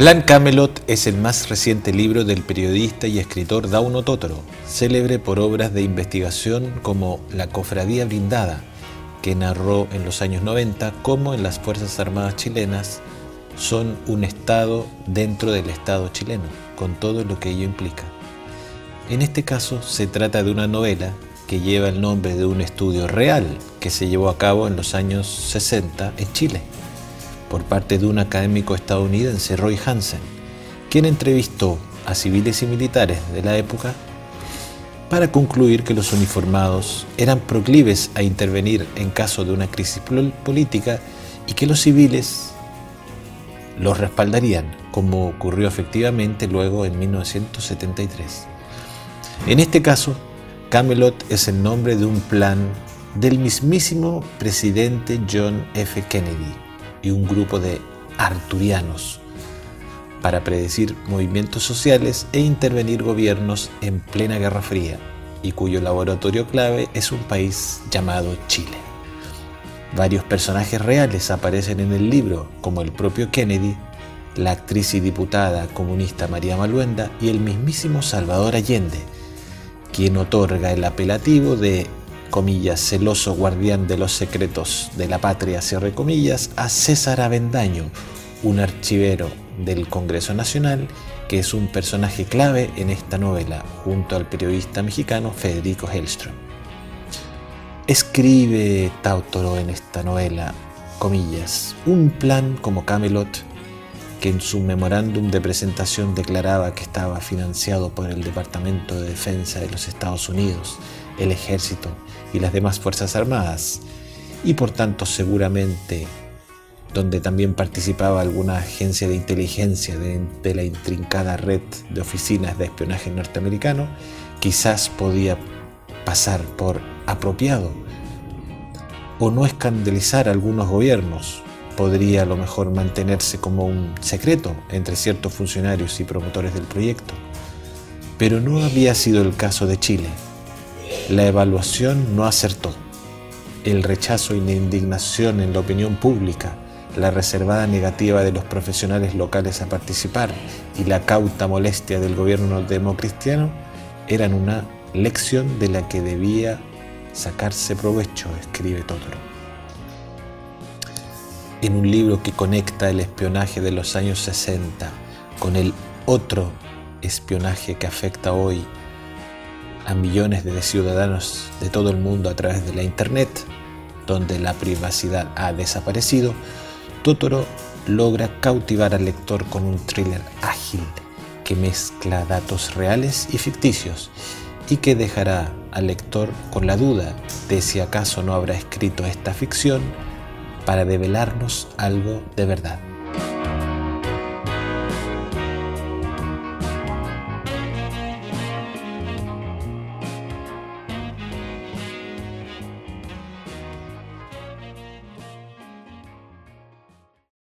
Plan Camelot es el más reciente libro del periodista y escritor Dauno Totoro, célebre por obras de investigación como La Cofradía Blindada, que narró en los años 90 cómo en las Fuerzas Armadas chilenas son un Estado dentro del Estado chileno, con todo lo que ello implica. En este caso se trata de una novela que lleva el nombre de un estudio real que se llevó a cabo en los años 60 en Chile por parte de un académico estadounidense, Roy Hansen, quien entrevistó a civiles y militares de la época para concluir que los uniformados eran proclives a intervenir en caso de una crisis política y que los civiles los respaldarían, como ocurrió efectivamente luego en 1973. En este caso, Camelot es el nombre de un plan del mismísimo presidente John F. Kennedy, y un grupo de arturianos para predecir movimientos sociales e intervenir gobiernos en plena Guerra Fría y cuyo laboratorio clave es un país llamado Chile. Varios personajes reales aparecen en el libro, como el propio Kennedy, la actriz y diputada comunista María Maluenda y el mismísimo Salvador Allende, quien otorga el apelativo de comillas, celoso guardián de los secretos de la patria, cierre comillas, a César Avendaño, un archivero del Congreso Nacional que es un personaje clave en esta novela, junto al periodista mexicano Federico Hellström. Escribe Tautoro en esta novela, comillas, un plan como Camelot, que en su memorándum de presentación declaraba que estaba financiado por el Departamento de Defensa de los Estados Unidos, el Ejército y las demás Fuerzas Armadas, y por tanto seguramente donde también participaba alguna agencia de inteligencia de, la intrincada red de oficinas de espionaje norteamericano, quizás podía pasar por apropiado o no escandalizar a algunos gobiernos, podría a lo mejor mantenerse como un secreto entre ciertos funcionarios y promotores del proyecto. Pero no había sido el caso de Chile, la evaluación no acertó. El rechazo y la indignación en la opinión pública, la reservada negativa de los profesionales locales a participar y la cauta molestia del gobierno democristiano eran una lección de la que debía sacarse provecho, escribe Totoro. En un libro que conecta el espionaje de los años 60 con el otro espionaje que afecta hoy a millones de ciudadanos de todo el mundo a través de la Internet, donde la privacidad ha desaparecido, Totoro logra cautivar al lector con un thriller ágil que mezcla datos reales y ficticios y que dejará al lector con la duda de si acaso no habrá escrito esta ficción para develarnos algo de verdad.